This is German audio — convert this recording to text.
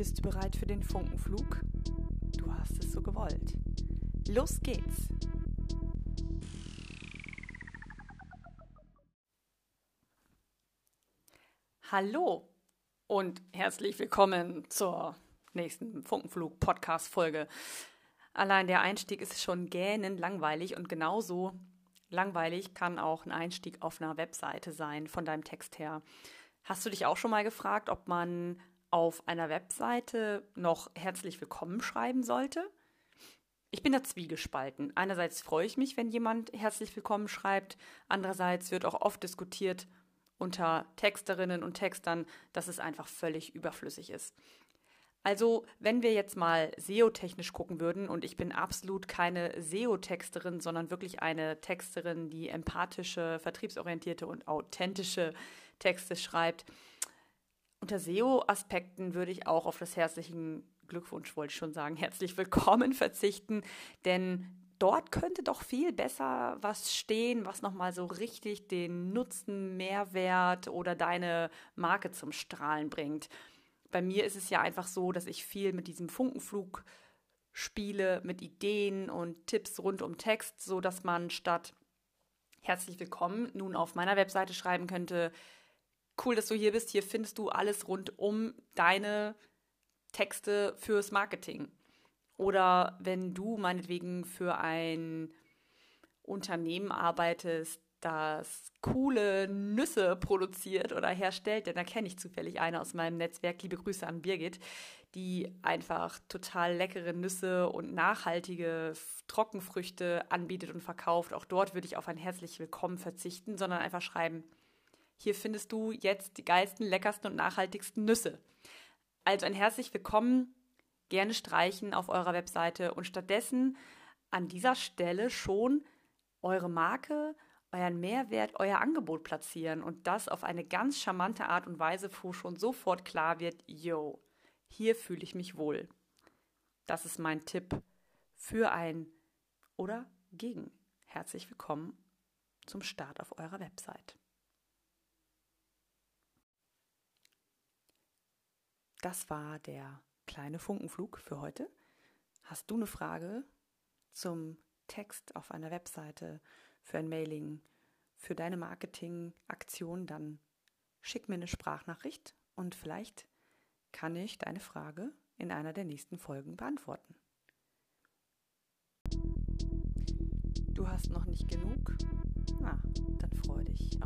Bist du bereit für den Funkenflug? Du hast es so gewollt. Los geht's! Hallo und herzlich willkommen zur nächsten Funkenflug-Podcast-Folge. Allein der Einstieg ist schon gähnend langweilig und genauso langweilig kann auch ein Einstieg auf einer Webseite sein von deinem Text her. Hast du dich auch schon mal gefragt, ob man auf einer Webseite noch herzlich willkommen schreiben sollte? Ich bin da zwiegespalten. Einerseits freue ich mich, wenn jemand herzlich willkommen schreibt. Andererseits wird auch oft diskutiert unter Texterinnen und Textern, dass es einfach völlig überflüssig ist. Also, wenn wir jetzt mal SEO-technisch gucken würden, und ich bin absolut keine SEO-Texterin, sondern wirklich eine Texterin, die empathische, vertriebsorientierte und authentische Texte schreibt, unter SEO-Aspekten würde ich auch auf das herzlichen Glückwunsch, wollte ich schon sagen, herzlich willkommen verzichten, denn dort könnte doch viel besser was stehen, was nochmal so richtig den Nutzen, Mehrwert oder deine Marke zum Strahlen bringt. Bei mir ist es ja einfach so, dass ich viel mit diesem Funkenflug spiele, mit Ideen und Tipps rund um Text, so dass man statt herzlich willkommen nun auf meiner Webseite schreiben könnte, cool, dass du hier bist, hier findest du alles rund um deine Texte fürs Marketing. Oder wenn du meinetwegen für ein Unternehmen arbeitest, das coole Nüsse produziert oder herstellt, denn da kenne ich zufällig eine aus meinem Netzwerk. Liebe Grüße an Birgit, die einfach total leckere Nüsse und nachhaltige Trockenfrüchte anbietet und verkauft. Auch dort würde ich auf ein herzlich Willkommen verzichten, sondern einfach schreiben, hier findest du jetzt die geilsten, leckersten und nachhaltigsten Nüsse. Also ein herzlich Willkommen gerne streichen auf eurer Webseite und stattdessen an dieser Stelle schon eure Marke, euren Mehrwert, euer Angebot platzieren und das auf eine ganz charmante Art und Weise, wo schon sofort klar wird, yo, hier fühle ich mich wohl. Das ist mein Tipp für ein oder gegen. Herzlich willkommen zum Start auf eurer Website. Das war der kleine Funkenflug für heute. Hast du eine Frage zum Text auf einer Webseite, für ein Mailing, für deine Marketingaktion, dann schick mir eine Sprachnachricht und vielleicht kann ich deine Frage in einer der nächsten Folgen beantworten. Du hast noch nicht genug? Na, dann freue dich